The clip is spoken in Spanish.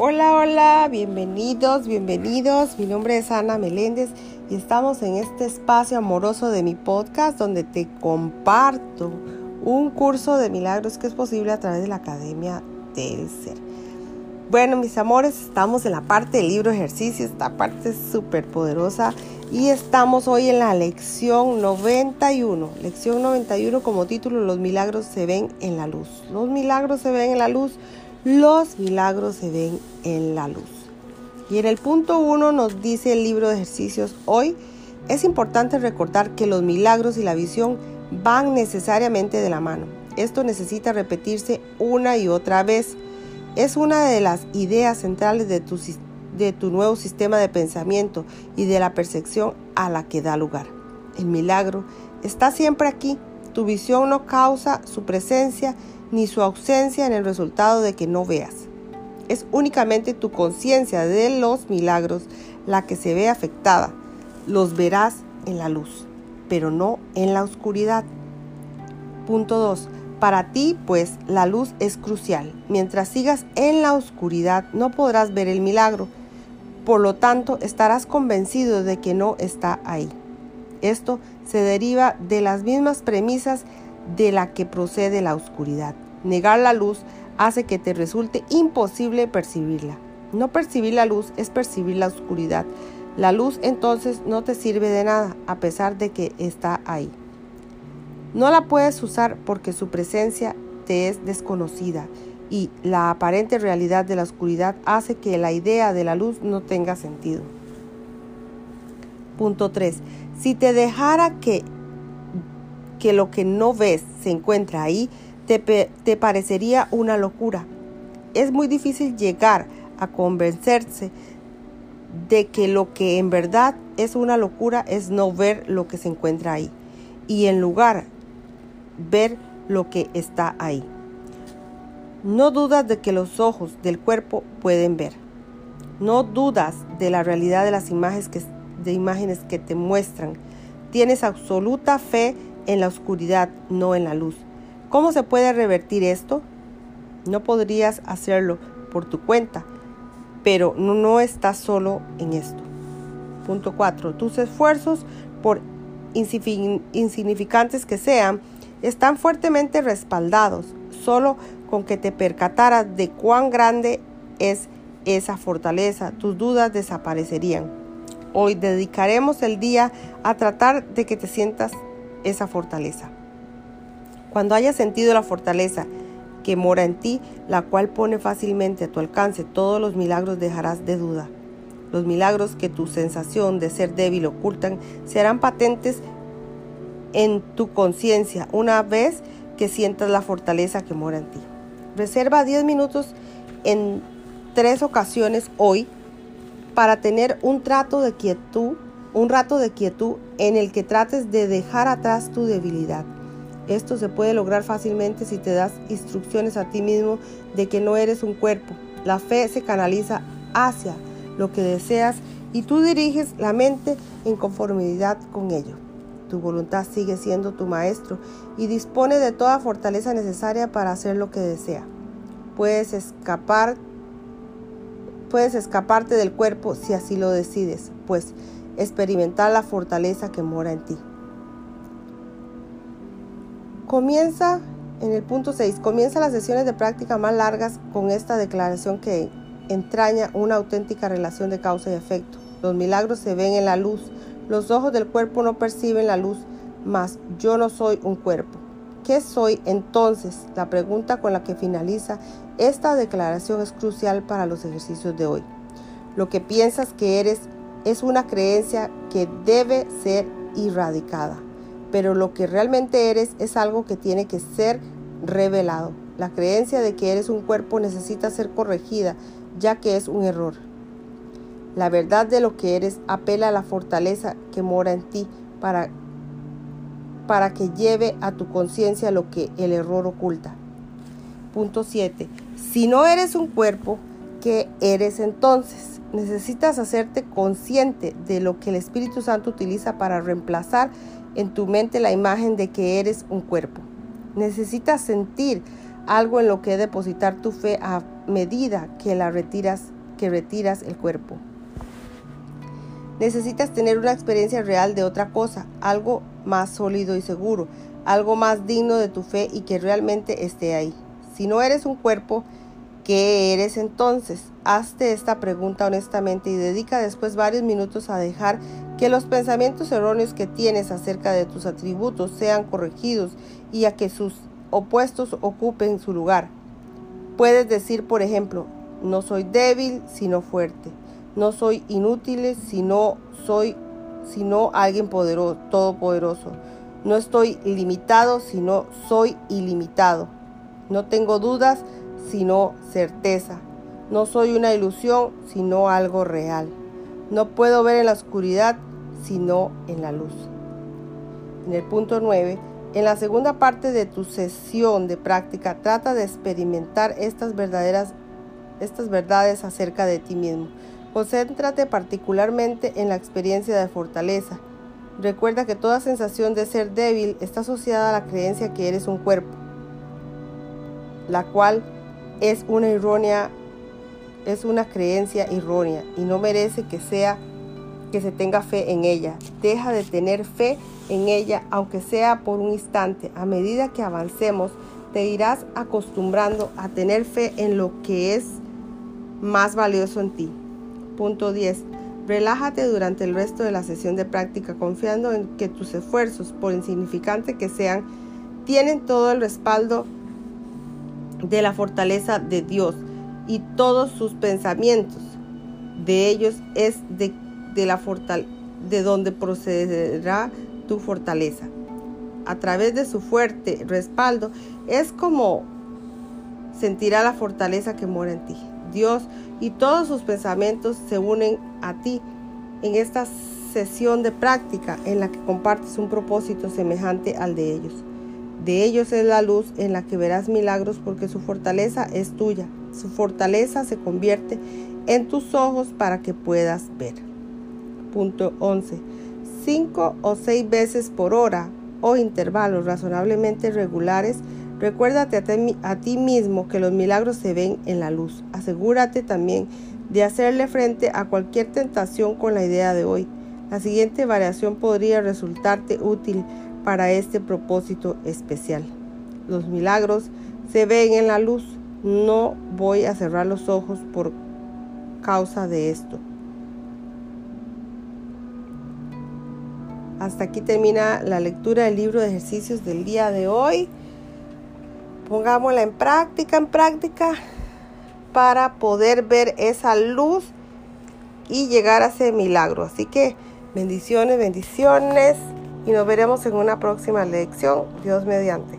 Hola, hola, bienvenidos, bienvenidos. Mi nombre es Ana Meléndez y estamos en este espacio amoroso de mi podcast donde te comparto un curso de milagros que es posible a través de la Academia del Ser. Bueno, mis amores, estamos en la parte del libro ejercicio, esta parte es súper poderosa y estamos hoy en la lección 91. Lección 91 como título, los milagros se ven en la luz. Los milagros se ven en la luz, los milagros se ven en la luz. Y en el punto 1 nos dice el libro de ejercicios, hoy es importante recordar que los milagros y la visión van necesariamente de la mano. Esto necesita repetirse una y otra vez es una de las ideas centrales de tu, de tu nuevo sistema de pensamiento y de la percepción a la que da lugar. El milagro está siempre aquí. Tu visión no causa su presencia ni su ausencia en el resultado de que no veas. Es únicamente tu conciencia de los milagros la que se ve afectada. Los verás en la luz, pero no en la oscuridad. Punto 2. Para ti, pues, la luz es crucial. Mientras sigas en la oscuridad, no podrás ver el milagro. Por lo tanto, estarás convencido de que no está ahí. Esto se deriva de las mismas premisas de la que procede la oscuridad. Negar la luz hace que te resulte imposible percibirla. No percibir la luz es percibir la oscuridad. La luz entonces no te sirve de nada a pesar de que está ahí. No la puedes usar porque su presencia te es desconocida y la aparente realidad de la oscuridad hace que la idea de la luz no tenga sentido. Punto 3. Si te dejara que, que lo que no ves se encuentra ahí, te, parecería una locura. Es muy difícil llegar a convencerse de que lo que en verdad es una locura es no ver lo que se encuentra ahí. Y en lugar ver lo que está ahí. No dudas de que los ojos del cuerpo pueden ver. No dudas de la realidad de las de imágenes que te muestran. Tienes absoluta fe en la oscuridad, no en la luz. ¿Cómo se puede revertir esto? No podrías hacerlo por tu cuenta, pero no, estás solo en esto. Punto 4. Tus esfuerzos, por insignificantes que sean, están fuertemente respaldados, solo con que te percataras de cuán grande es esa fortaleza, tus dudas desaparecerían. Hoy dedicaremos el día a tratar de que te sientas esa fortaleza. Cuando hayas sentido la fortaleza que mora en ti, la cual pone fácilmente a tu alcance todos los milagros, dejarás de duda. Los milagros que tu sensación de ser débil ocultan serán patentes en tu conciencia una vez que sientas la fortaleza que mora en ti. Reserva 10 minutos en tres ocasiones hoy para tener un trato de quietud, un rato de quietud en el que trates de dejar atrás tu debilidad. Esto se puede lograr fácilmente si te das instrucciones a ti mismo de que no eres un cuerpo. La fe se canaliza hacia lo que deseas y tú diriges la mente en conformidad con ello. Tu voluntad sigue siendo tu maestro y dispone de toda fortaleza necesaria para hacer lo que desea. Puedes escapar puedes escaparte del cuerpo si así lo decides, pues experimentar la fortaleza que mora en ti. Comienza en el punto 6, comienza las sesiones de práctica más largas con esta declaración que entraña una auténtica relación de causa y efecto. Los milagros se ven en la luz, los ojos del cuerpo no perciben la luz, mas yo no soy un cuerpo. ¿Qué soy entonces? La pregunta con la que finaliza esta declaración es crucial para los ejercicios de hoy. Lo que piensas que eres es una creencia que debe ser erradicada, pero lo que realmente eres es algo que tiene que ser revelado. La creencia de que eres un cuerpo necesita ser corregida, ya que es un error. La verdad de lo que eres apela a la fortaleza que mora en ti para, para que lleve a tu conciencia lo que el error oculta. Punto 7. Si no eres un cuerpo, ¿qué eres entonces? Necesitas hacerte consciente de lo que el Espíritu Santo utiliza para reemplazar en tu mente la imagen de que eres un cuerpo. Necesitas sentir algo en lo que depositar tu fe a medida que la retiras, que retiras el cuerpo. Necesitas tener una experiencia real de otra cosa, algo más sólido y seguro, algo más digno de tu fe y que realmente esté ahí. Si no eres un cuerpo, ¿qué eres entonces? Hazte esta pregunta honestamente y dedica después varios minutos a dejar que los pensamientos erróneos que tienes acerca de tus atributos sean corregidos y a que sus opuestos ocupen su lugar. Puedes decir, por ejemplo, no soy débil, sino fuerte. No soy inútil, sino soy sino alguien poderoso, todopoderoso. No estoy limitado, sino soy ilimitado. No tengo dudas, sino certeza. No soy una ilusión, sino algo real. No puedo ver en la oscuridad, sino en la luz. En el punto 9, en la segunda parte de tu sesión de práctica, trata de experimentar estas verdaderas estas verdades acerca de ti mismo. Concéntrate particularmente en la experiencia de fortaleza. Recuerda que toda sensación de ser débil está asociada a la creencia que eres un cuerpo, la cual es una errónea es una creencia errónea y no merece que sea que se tenga fe en ella. Deja de tener fe en ella, aunque sea por un instante. A medida que avancemos, te irás acostumbrando a tener fe en lo que es más valioso en ti. Punto 10. Relájate durante el resto de la sesión de práctica confiando en que tus esfuerzos, por insignificante que sean, tienen todo el respaldo de la fortaleza de Dios y todos sus pensamientos de ellos es de de, la de donde procederá tu fortaleza. A través de su fuerte respaldo es como sentirá la fortaleza que mora en ti. Dios y todos sus pensamientos se unen a ti en esta sesión de práctica en la que compartes un propósito semejante al de ellos. De ellos es la luz en la que verás milagros porque su fortaleza es tuya. Su fortaleza se convierte en tus ojos para que puedas ver. Punto 11. Cinco o seis veces por hora o intervalos razonablemente regulares, recuérdate a ti, mismo que los milagros se ven en la luz. Asegúrate también de hacerle frente a cualquier tentación con la idea de hoy. La siguiente variación podría resultarte útil para este propósito especial. Los milagros se ven en la luz. No voy a cerrar los ojos por causa de esto. Hasta aquí termina la lectura del libro de ejercicios del día de hoy. Pongámosla en práctica, en práctica, para poder ver esa luz y llegar a ese milagro. Así que bendiciones, bendiciones y nos veremos en una próxima lección. Dios mediante.